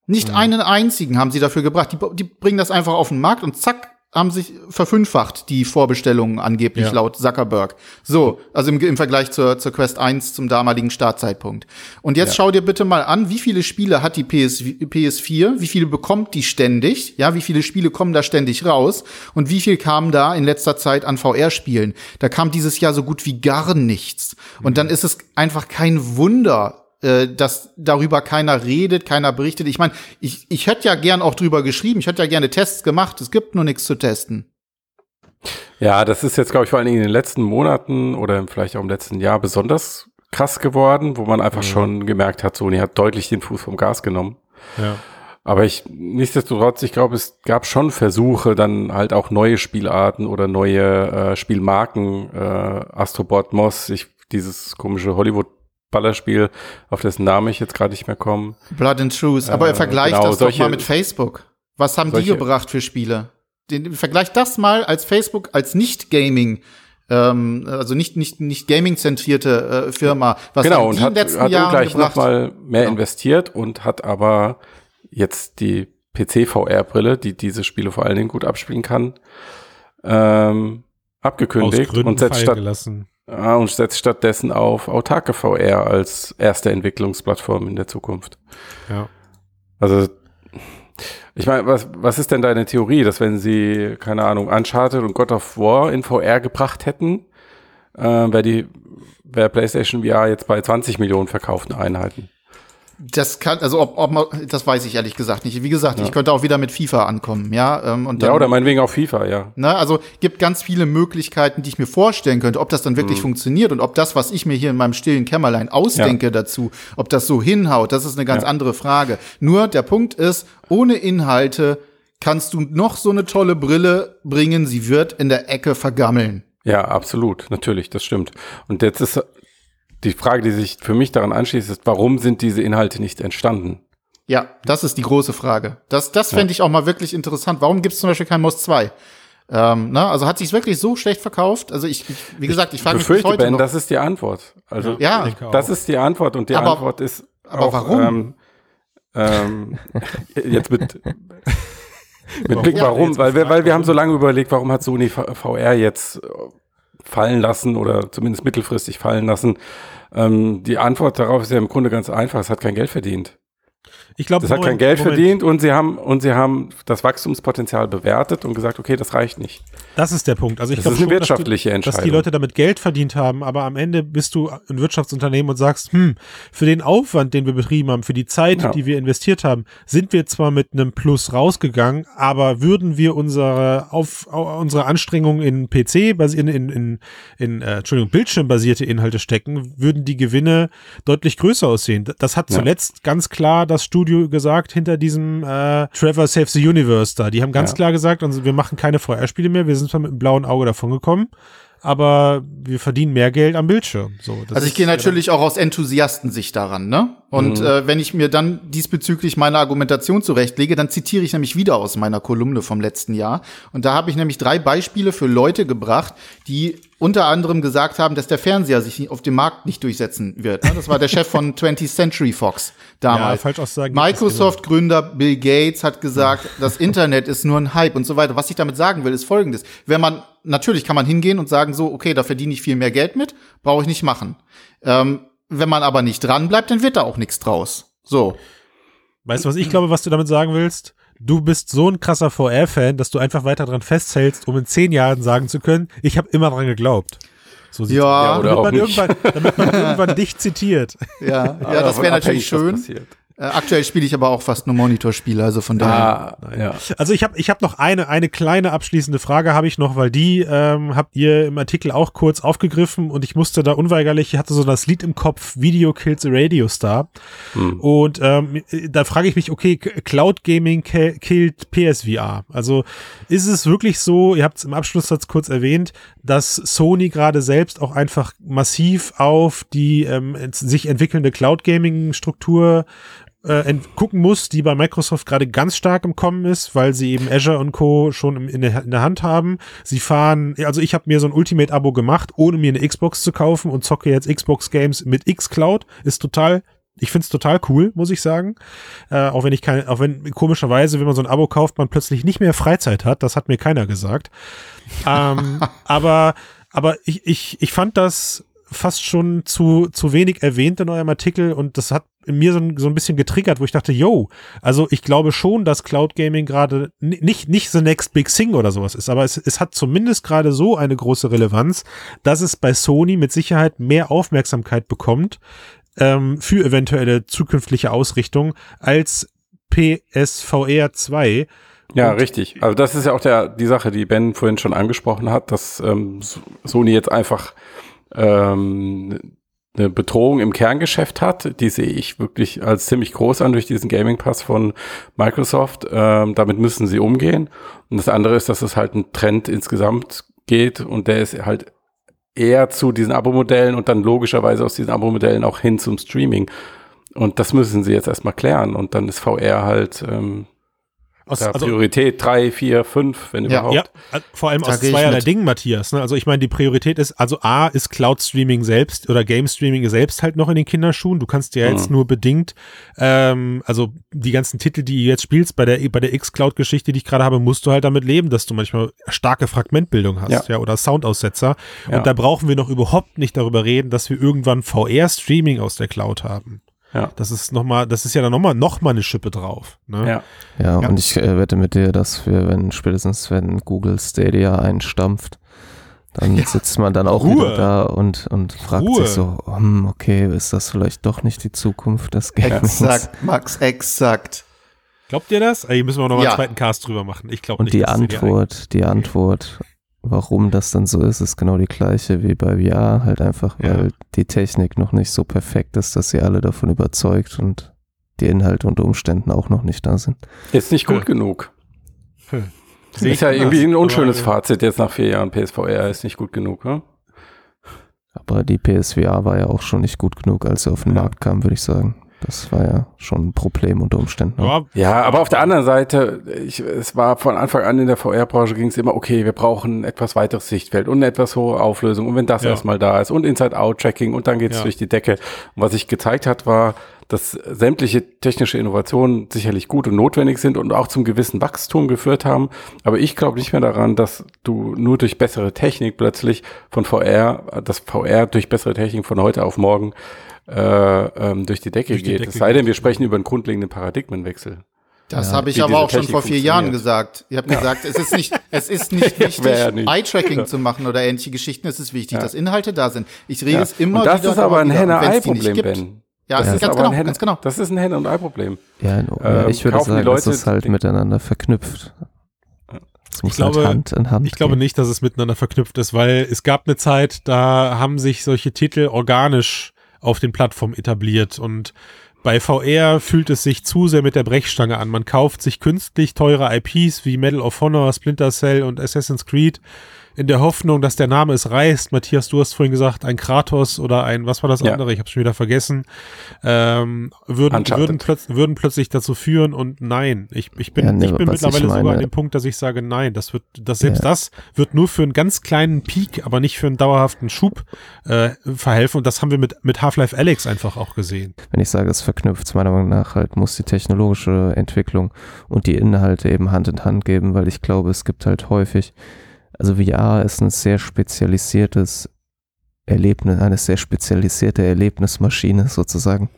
Nicht mhm. einen einzigen haben sie dafür gebracht. Die, die bringen das einfach auf den Markt und zack, haben sich verfünffacht, die Vorbestellungen angeblich ja. laut Zuckerberg. So, also im, im, Vergleich zur, zur Quest 1 zum damaligen Startzeitpunkt. Und jetzt ja. schau dir bitte mal an, wie viele Spiele hat die PS, PS4, wie viele bekommt die ständig, ja, wie viele Spiele kommen da ständig raus und wie viel kam da in letzter Zeit an VR-Spielen. Da kam dieses Jahr so gut wie gar nichts. Und mhm. dann ist es einfach kein Wunder, äh, dass darüber keiner redet, keiner berichtet. Ich meine, ich, ich hätte ja gern auch drüber geschrieben, ich hätte ja gerne Tests gemacht, es gibt nur nichts zu testen. Ja, das ist jetzt, glaube ich, vor allen Dingen in den letzten Monaten oder vielleicht auch im letzten Jahr besonders krass geworden, wo man einfach ja. schon gemerkt hat, Sony hat deutlich den Fuß vom Gas genommen. Ja. Aber ich, nichtsdestotrotz, ich glaube, es gab schon Versuche, dann halt auch neue Spielarten oder neue äh, Spielmarken, äh, Astrobot, Moss, ich, dieses komische Hollywood Ballerspiel, auf dessen Name ich jetzt gerade nicht mehr komme. Blood and Truth. Aber äh, vergleicht genau, das solche, doch mal mit Facebook. Was haben solche, die gebracht für Spiele? Den, vergleich das mal als Facebook, als Nicht-Gaming. Ähm, also nicht nicht nicht Gaming zentrierte äh, Firma was genau und hat, letzten hat Jahren gleich noch mal mehr genau. investiert und hat aber jetzt die PC VR Brille die diese Spiele vor allen Dingen gut abspielen kann ähm, abgekündigt und setzt statt, gelassen. Ja, und setzt stattdessen auf autarke VR als erste Entwicklungsplattform in der Zukunft. Ja. Also, ich meine, was, was ist denn deine Theorie, dass wenn sie, keine Ahnung, Uncharted und God of War in VR gebracht hätten, äh, wäre die, wäre PlayStation VR jetzt bei 20 Millionen verkauften Einheiten? Das kann, also ob, ob man, das weiß ich ehrlich gesagt nicht. Wie gesagt, ja. ich könnte auch wieder mit FIFA ankommen, ja. Ähm, und dann, ja, oder meinetwegen auch FIFA, ja. Ne, also gibt ganz viele Möglichkeiten, die ich mir vorstellen könnte, ob das dann wirklich mhm. funktioniert und ob das, was ich mir hier in meinem stillen Kämmerlein ausdenke ja. dazu, ob das so hinhaut, das ist eine ganz ja. andere Frage. Nur der Punkt ist, ohne Inhalte kannst du noch so eine tolle Brille bringen, sie wird in der Ecke vergammeln. Ja, absolut, natürlich, das stimmt. Und jetzt ist die Frage, die sich für mich daran anschließt, ist, warum sind diese Inhalte nicht entstanden? Ja, das ist die große Frage. Das, das fände ich auch mal wirklich interessant. Warum gibt es zum Beispiel kein MOS 2? Ähm, ne? Also hat sich wirklich so schlecht verkauft? Also ich, ich wie gesagt, ich frage mich bis heute ben, noch. das ist die Antwort. Also ja, das ist die Antwort und die aber, Antwort ist aber auch, warum? Ähm, ähm, [laughs] jetzt mit mit Blick Ja, warum, jetzt weil wir, weil wir haben so lange überlegt, warum hat Sony VR jetzt fallen lassen oder zumindest mittelfristig fallen lassen. Ähm, die Antwort darauf ist ja im Grunde ganz einfach. Es hat kein Geld verdient. Ich glaube, Es hat kein Geld verdient und sie haben und sie haben das Wachstumspotenzial bewertet und gesagt, okay, das reicht nicht. Das ist der Punkt. Also ich Das glaube ist eine schon, dass, du, dass die. Leute damit Geld verdient haben, aber am Ende bist du ein Wirtschaftsunternehmen und sagst, hm, für den Aufwand, den wir betrieben haben, für die Zeit, Ja. die wir investiert haben, sind wir zwar mit einem Plus rausgegangen, aber würden wir unsere auf au- unsere Anstrengungen in PC basieren in in, in äh, Entschuldigung, bildschirmbasierte Inhalte stecken, würden die Gewinne deutlich größer aussehen. Das hat Ja. zuletzt ganz klar das Studio gesagt hinter diesem äh, Trevor Saves the Universe da. Die haben ganz Ja. klar gesagt, also wir machen keine VR-Spiele mehr, wir sind zwar mit einem blauen Auge davon gekommen, aber wir verdienen mehr Geld am Bildschirm. So, Also ich gehe ja natürlich auch aus Enthusiastensicht daran, ne? Und Mhm. äh, wenn ich mir dann diesbezüglich meine Argumentation zurechtlege, dann zitiere ich nämlich wieder aus meiner Kolumne vom letzten Jahr. Und da habe ich nämlich drei Beispiele für Leute gebracht, die unter anderem gesagt haben, dass der Fernseher sich auf dem Markt nicht durchsetzen wird. ne? Das war der Chef von [laughs] 20th Century Fox Ja, damals. Falschaussagen gibt es Microsoft-Gründer Bill Gates hat gesagt, das Internet ist nur ein Hype und so weiter. Was ich damit sagen will, ist folgendes. Wenn man, natürlich kann man hingehen und sagen so, okay, da verdiene ich viel mehr Geld mit, brauche ich nicht machen. Ähm, wenn man aber nicht dran bleibt, dann wird da auch nichts draus. So. Weißt du, was ich glaube, was du damit sagen willst? Du bist so ein krasser VR-Fan, dass du einfach weiter dran festhältst, um in zehn Jahren sagen zu können, ich habe immer dran geglaubt. So Ja, aus. oder damit, auch man nicht. irgendwann, damit man irgendwann dich zitiert. Ja, ja, das Davon wäre natürlich schön. Äh, aktuell spiele ich aber auch fast nur Monitorspiele, also von daher. Ah, ja. Also ich habe ich hab noch eine, eine kleine abschließende Frage habe ich noch, weil die ähm, habt ihr im Artikel auch kurz aufgegriffen und ich musste da unweigerlich, ich hatte so das Lied im Kopf, Video Kills a Radio Star. Und ähm, da frage ich mich, okay, Cloud Gaming ki- killt PSVR. Also ist es wirklich so, ihr habt es im Abschlusssatz kurz erwähnt, dass Sony gerade selbst auch einfach massiv auf die ähm, sich entwickelnde Cloud Gaming Struktur äh, gucken muss, die bei Microsoft gerade ganz stark im Kommen ist, weil sie eben Azure und Co. schon in, der, in der Hand haben. Sie fahren, also ich habe mir so ein Ultimate-Abo gemacht, ohne mir eine Xbox zu kaufen und zocke jetzt Xbox-Games mit xCloud. Ist total, ich find's total cool, muss ich sagen. Äh, auch wenn ich keine, auch wenn komischerweise, wenn man so ein Abo kauft, man plötzlich nicht mehr Freizeit hat, das hat mir keiner gesagt. ähm, [laughs] aber, aber ich, ich, ich fand das fast schon zu, zu wenig erwähnt in eurem Artikel und das hat in mir so ein, so ein bisschen getriggert, wo ich dachte, yo, also ich glaube schon, dass Cloud Gaming gerade ni- nicht, nicht the next big thing oder sowas ist, aber es, es hat zumindest gerade so eine große Relevanz, dass es bei Sony mit Sicherheit mehr Aufmerksamkeit bekommt ähm, für eventuelle zukünftige Ausrichtung als PSVR 2. Ja, Und- richtig. Also das ist ja auch der, die Sache, die Ben vorhin schon angesprochen hat, dass ähm, Sony jetzt einfach ähm, eine Bedrohung im Kerngeschäft hat. Die sehe ich wirklich als ziemlich groß an durch diesen Gaming Pass von Microsoft. Ähm, damit müssen sie umgehen. Und das andere ist, dass es halt ein Trend insgesamt geht und der ist halt eher zu diesen Abo-Modellen und dann logischerweise aus diesen Abo-Modellen auch hin zum Streaming. Und das müssen sie jetzt erstmal klären. Und dann ist VR halt ähm, Aus, ja, also, Priorität drei, vier, fünf, wenn Ja. überhaupt. Ja, äh, vor allem Da aus zweierlei. Dingen, Matthias. Ne? Also ich meine, die Priorität ist, also A ist Cloud Streaming selbst oder Game Streaming selbst halt noch in den Kinderschuhen. Du kannst dir jetzt Mhm. nur bedingt, ähm, also die ganzen Titel, die du jetzt spielst, bei der bei der X-Cloud-Geschichte, die ich gerade habe, musst du halt damit leben, dass du manchmal starke Fragmentbildung hast, ja, Ja. oder Soundaussetzer. Ja. Und da brauchen wir noch überhaupt nicht darüber reden, dass wir irgendwann VR-Streaming aus der Cloud haben. Ja. Das ist noch mal, das ist ja dann noch mal, noch mal eine Schippe drauf. Ne? Ja. Ja, Ja. und ich äh, wette mit dir, dass wir, wenn spätestens wenn Google Stadia einstampft, dann sitzt man dann auch Ruhe. wieder da und, und fragt Ruhe. sich so, hm, okay, ist das vielleicht doch nicht die Zukunft des Gamings? Exakt, Max, [laughs] exakt. Glaubt ihr das? Ey, müssen wir noch mal Ja. einen zweiten Cast drüber machen. Ich glaube Und nicht. die dass CDI Antwort, die Antwort, warum das dann so ist, ist genau die gleiche wie bei VR, halt einfach, Ja. weil die Technik noch nicht so perfekt ist, dass sie alle davon überzeugt und die Inhalte unter Umständen auch noch nicht da sind. Ist nicht gut Ja. genug. Sehe ich ist ja irgendwie ein unschönes äh, Fazit jetzt nach vier Jahren PSVR ist nicht gut genug, ne? Aber die PSVR war ja auch schon nicht gut genug, als sie auf den Ja. Markt kam, würde ich sagen. Das war ja schon ein Problem unter Umständen. Ja, ja aber auf der anderen Seite, ich, es war von Anfang an in der VR-Branche ging es immer, okay, wir brauchen etwas weiteres Sichtfeld und eine etwas hohe Auflösung. Und wenn das ja. erstmal da ist und Inside-Out-Tracking und dann geht es ja. durch die Decke. Und was sich gezeigt hat, war, dass sämtliche technische Innovationen sicherlich gut und notwendig sind und auch zum gewissen Wachstum geführt haben. Aber ich glaube nicht mehr daran, dass du nur durch bessere Technik plötzlich von VR, das VR durch bessere Technik von heute auf morgen äh, ähm, durch die Decke durch die geht. Decke es sei denn, wir sprechen über einen grundlegenden Paradigmenwechsel. Das ja, habe ich aber auch schon vor vier Jahren gesagt. Ich habe ja. gesagt, es ist nicht, [laughs] es ist nicht wichtig, ja Eye-Tracking zu machen oder ähnliche Geschichten. Es ist wichtig, dass Inhalte da sind. Ich rede es immer und das wieder. Das ist aber ein Henne-Ei-Problem, Ben. Ja, das, das ist ganz genau, Henne, ganz genau. Das ist ein Henne- und Ei-Problem. Ja, ähm, ich würde sagen, es ist halt miteinander verknüpft. Ich halt glaube, Hand in Hand ich glaube nicht, dass es miteinander verknüpft ist, weil es gab eine Zeit, da haben sich solche Titel organisch auf den Plattformen etabliert und bei VR fühlt es sich zu sehr mit der Brechstange an. Man kauft sich künstlich teure IPs wie Medal of Honor, Splinter Cell und Assassin's Creed in der Hoffnung, dass der Name es reißt. Matthias, du hast vorhin gesagt, ein Kratos oder ein, was war das ja. andere? Ich habe schon wieder vergessen. Ähm, würden, würden, plötz würden plötzlich dazu führen und nein. Ich, ich bin, ja, nee, ich bin mittlerweile ich sogar an dem Punkt, dass ich sage, nein, das wird, das selbst ja. das wird nur für einen ganz kleinen Peak, aber nicht für einen dauerhaften Schub äh, verhelfen. Und das haben wir mit, mit Half-Life Alex einfach auch gesehen. Wenn ich sage, es verknüpft, meiner Meinung nach halt muss die technologische Entwicklung und die Inhalte eben Hand in Hand geben, weil ich glaube, es gibt halt häufig also VR ist ein sehr spezialisiertes Erlebnis, eine sehr spezialisierte Erlebnismaschine sozusagen.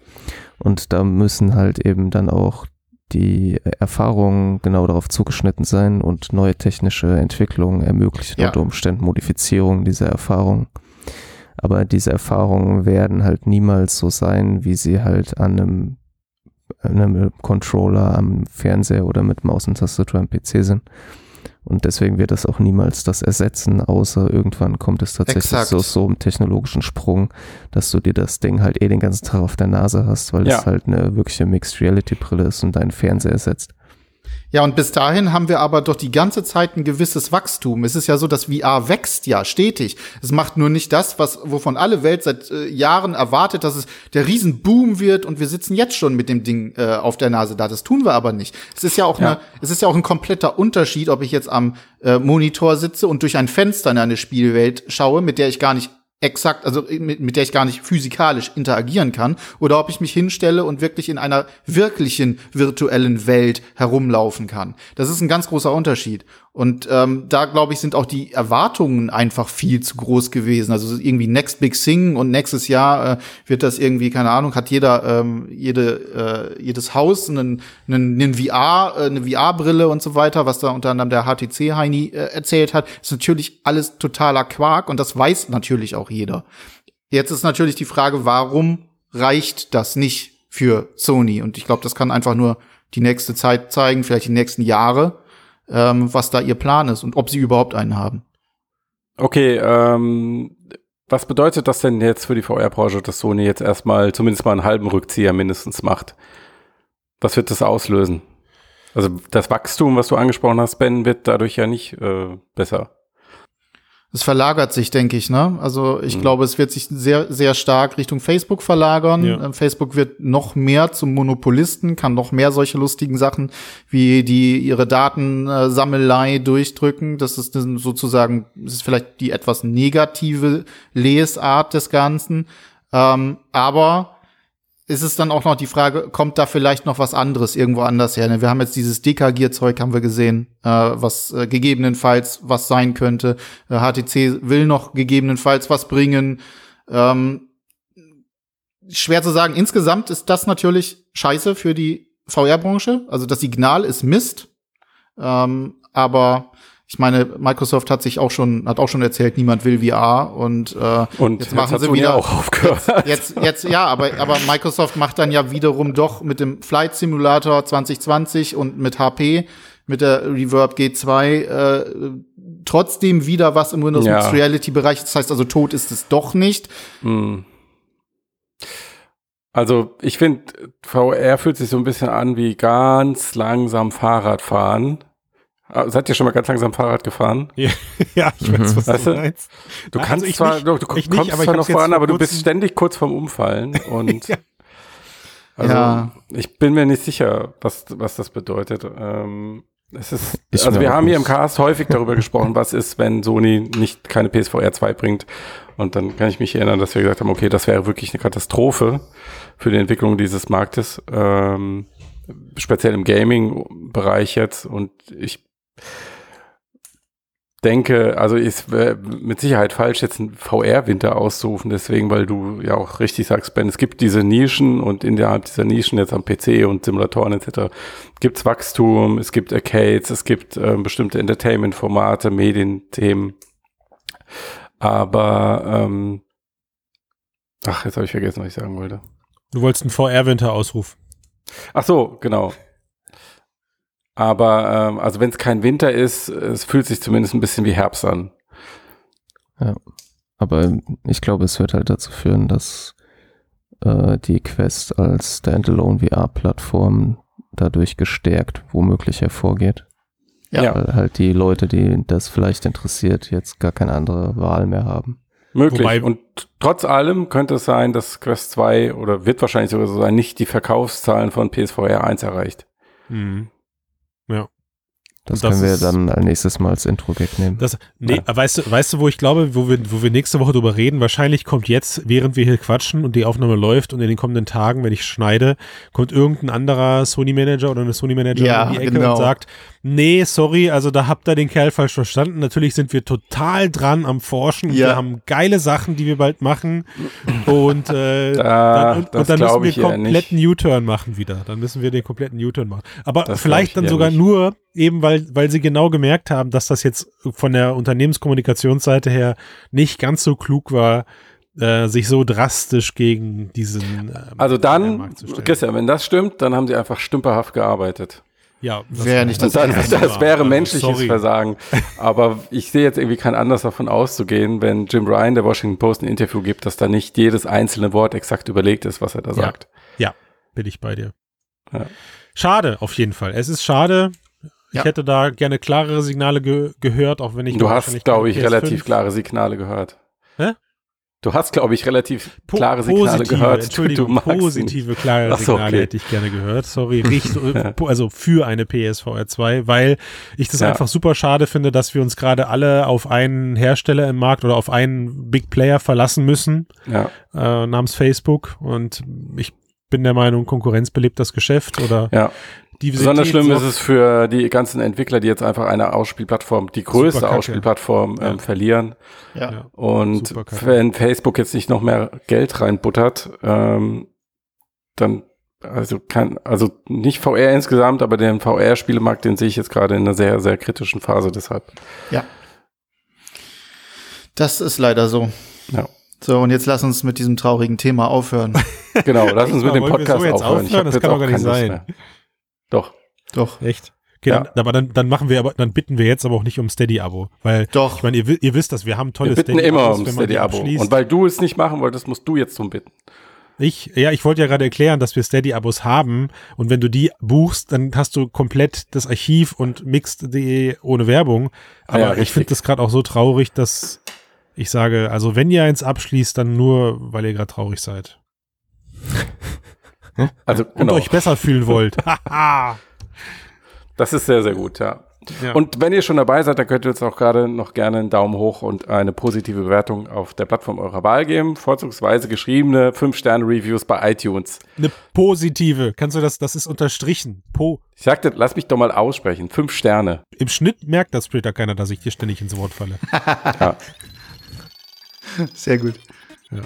Und da müssen halt eben dann auch die Erfahrungen genau darauf zugeschnitten sein und neue technische Entwicklungen ermöglichen ja. unter Umständen Modifizierungen dieser Erfahrungen. Aber diese Erfahrungen werden halt niemals so sein, wie sie halt an einem, an einem Controller am Fernseher oder mit Maus und Tastatur am PC sind. Und deswegen wird das auch niemals das ersetzen, außer irgendwann kommt es tatsächlich Exakt. so, so einem technologischen Sprung, dass du dir das Ding halt eh den ganzen Tag auf der Nase hast, weil ja. es halt eine wirkliche Mixed Reality Brille ist und deinen Fernseher ersetzt. Ja, und bis dahin haben wir aber doch die ganze Zeit ein gewisses Wachstum. Es ist ja so, dass VR wächst ja stetig. Es macht nur nicht das, was wovon alle Welt seit äh, Jahren erwartet, dass es der Riesenboom wird und wir sitzen jetzt schon mit dem Ding äh, auf der Nase da. Das tun wir aber nicht. Es ist ja auch ja. eine, es ist ja auch ein kompletter Unterschied, ob ich jetzt am äh, Monitor sitze und durch ein Fenster in eine Spielwelt schaue, mit der ich gar nicht exakt, also mit, mit der ich gar nicht physikalisch interagieren kann, oder ob ich mich hinstelle und wirklich in einer wirklichen virtuellen Welt herumlaufen kann. Das ist ein ganz großer Unterschied. Und ähm, da, glaube ich, sind auch die Erwartungen einfach viel zu groß gewesen. Also irgendwie Next Big Thing und nächstes Jahr äh, wird das irgendwie, keine Ahnung, hat jeder, ähm, jede, äh, jedes Haus einen, einen, einen VR, äh, eine VR-Brille und so weiter, was da unter anderem der HTC-Heini äh, erzählt hat, ist natürlich alles totaler Quark und das weiß natürlich auch jeder. Jetzt ist natürlich die Frage, warum reicht das nicht für Sony? Und ich glaube, das kann einfach nur die nächste Zeit zeigen, vielleicht die nächsten Jahre ähm, was da ihr Plan ist und ob sie überhaupt einen haben. Okay, ähm, was bedeutet das denn jetzt für die VR-Branche, dass Sony jetzt erstmal zumindest mal einen halben Rückzieher mindestens macht? Was wird das auslösen? Also das Wachstum, was du angesprochen hast, Ben, wird dadurch ja nicht äh, besser. Es verlagert sich, denke ich, ne? Also ich mhm. glaube, es wird sich sehr, sehr stark Richtung Facebook verlagern. Ja. Ähm, Facebook wird noch mehr zum Monopolisten, kann noch mehr solche lustigen Sachen wie die ihre Datensammelei durchdrücken. Das ist sozusagen, das ist vielleicht die etwas negative Lesart des Ganzen. Ähm, aber ist es dann auch noch die Frage, kommt da vielleicht noch was anderes irgendwo anders her? Ne? Wir haben jetzt dieses Dekagier-Zeug, haben wir gesehen, äh, was äh, gegebenenfalls was sein könnte. Äh, HTC will noch gegebenenfalls was bringen. Ähm, schwer zu sagen. Insgesamt ist das natürlich scheiße für die VR-Branche. Also das Signal ist Mist. Ähm, aber ich meine, Microsoft hat sich auch schon, hat auch schon erzählt, niemand will VR und, äh, und jetzt machen jetzt sie wieder auch aufgehört. Jetzt, jetzt, jetzt, ja, aber, aber Microsoft macht dann ja wiederum doch mit dem Flight Simulator 2020 und mit HP, mit der Reverb G2, äh, trotzdem wieder was im Windows ja. Reality Bereich. Das heißt also, tot ist es doch nicht. Hm. Also ich finde, VR fühlt sich so ein bisschen an wie ganz langsam Fahrradfahren. Ah, seid ihr schon mal ganz langsam Fahrrad gefahren? Ja, [laughs] ja ich weiß, was weißt du meinst. Du kannst also zwar, nicht, du, du kommst nicht, zwar noch voran, aber du bist ständig kurz vorm Umfallen [laughs] und ja. Also ja. ich bin mir nicht sicher, was, was das bedeutet. Ähm, es ist, ich also wir haben hier im Cast häufig darüber gesprochen, was ist, wenn Sony nicht keine PSVR 2 bringt. Und dann kann ich mich erinnern, dass wir gesagt haben, okay, das wäre wirklich eine Katastrophe für die Entwicklung dieses Marktes, ähm, speziell im Gaming-Bereich jetzt. Und ich denke, also ist mit Sicherheit falsch, jetzt einen VR-Winter auszurufen, deswegen, weil du ja auch richtig sagst, Ben, es gibt diese Nischen und innerhalb dieser Nischen jetzt am PC und Simulatoren etc. gibt es Wachstum, es gibt Arcades, es gibt äh, bestimmte Entertainment-Formate, Medienthemen. Aber ähm, ach, jetzt habe ich vergessen, was ich sagen wollte. Du wolltest einen VR-Winter ausrufen. Ach so, genau. Aber ähm, also wenn es kein Winter ist, es fühlt sich zumindest ein bisschen wie Herbst an. Ja, aber ich glaube, es wird halt dazu führen, dass äh, die Quest als Standalone VR-Plattform dadurch gestärkt womöglich hervorgeht. Ja. Weil halt die Leute, die das vielleicht interessiert, jetzt gar keine andere Wahl mehr haben. Möglich. Wobei, und trotz allem könnte es sein, dass Quest 2 oder wird wahrscheinlich sogar so sein, nicht die Verkaufszahlen von PSVR 1 erreicht. Mhm. Ja. Das, das können wir dann als nächstes Mal als Intro-Gag nehmen. Das, nee, ja. weißt, du, weißt du, wo ich glaube, wo wir, wo wir nächste Woche drüber reden? Wahrscheinlich kommt jetzt, während wir hier quatschen und die Aufnahme läuft und in den kommenden Tagen, wenn ich schneide, kommt irgendein anderer Sony-Manager oder eine Sony-Manager ja, in die Ecke genau. und sagt, nee, sorry, also da habt ihr den Kerl falsch verstanden. Natürlich sind wir total dran am Forschen. Ja. Wir haben geile Sachen, die wir bald machen. Und, äh, da, [laughs] dann, und, und dann müssen wir kompletten U-Turn machen wieder. Dann müssen wir den kompletten U-Turn machen. Aber das vielleicht dann sogar nicht. nur eben weil, weil sie genau gemerkt haben, dass das jetzt von der Unternehmenskommunikationsseite her nicht ganz so klug war, äh, sich so drastisch gegen diesen. Ähm, also dann, Christian, wenn das stimmt, dann haben sie einfach stümperhaft gearbeitet. Ja, wäre nicht das, das, das, das wäre also, menschliches Sorry. Versagen. Aber ich sehe jetzt irgendwie kein Anlass davon auszugehen, wenn Jim Ryan der Washington Post ein Interview gibt, dass da nicht jedes einzelne Wort exakt überlegt ist, was er da ja. sagt. Ja, bin ich bei dir. Ja. Schade, auf jeden Fall. Es ist schade. Ich ja. hätte da gerne klarere Signale ge gehört, auch wenn ich. Du hast, glaube ich, relativ klare Signale gehört. Hä? Du hast, glaube ich, relativ po klare Signale positive, gehört. Entschuldigung, positive, klare so, Signale okay. hätte ich gerne gehört. Sorry, [laughs] Richt, also für eine PSVR 2, weil ich das ja. einfach super schade finde, dass wir uns gerade alle auf einen Hersteller im Markt oder auf einen Big Player verlassen müssen, ja. äh, namens Facebook. Und ich bin der Meinung, Konkurrenz belebt das Geschäft oder ja. Besonders schlimm ist es für die ganzen Entwickler, die jetzt einfach eine Ausspielplattform, die größte Ausspielplattform ähm, ja. verlieren. Ja. Und wenn Facebook jetzt nicht noch mehr Geld reinbuttert, ähm, dann also kann, also nicht VR insgesamt, aber den VR-Spielemarkt, den sehe ich jetzt gerade in einer sehr, sehr kritischen Phase deshalb. Ja. Das ist leider so. Ja. So, und jetzt lass uns mit diesem traurigen Thema aufhören. genau, lass uns [laughs] mit dem Podcast so aufhören. aufhören. Das kann doch gar nicht sein. Doch. Doch. Echt? Okay, ja. dann, aber dann, dann machen wir aber, dann bitten wir jetzt aber auch nicht um Steady-Abo. Weil, Doch. ich meine, ihr, ihr wisst das, wir haben tolle wir bitten immer um Steady-Abo. Und weil du es nicht machen wolltest, musst du jetzt zum Bitten. Ich, ja, ich wollte ja gerade erklären, dass wir Steady-Abos haben und wenn du die buchst, dann hast du komplett das Archiv und mixed.de ohne Werbung. Aber ja, ich finde das gerade auch so traurig, dass ich sage, also wenn ihr eins abschließt, dann nur, weil ihr gerade traurig seid. [laughs] Also, genau. Und euch besser fühlen [laughs] wollt. das ist sehr, sehr gut, ja. ja. Und wenn ihr schon dabei seid, dann könnt ihr jetzt auch gerade noch gerne einen Daumen hoch und eine positive Bewertung auf der Plattform eurer Wahl geben. Vorzugsweise geschriebene 5-Sterne-Reviews bei iTunes. Eine positive. Kannst du das, das ist unterstrichen. Po. Ich sagte, lass mich doch mal aussprechen. 5 Sterne. Im Schnitt merkt das später keiner, dass ich dir ständig ins Wort falle. [laughs] ja. Sehr gut. Ja.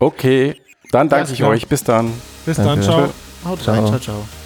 Okay. Dann danke ich euch. Bis dann. Bis danke. dann. Ciao. Haut ciao. rein. Ciao, ciao.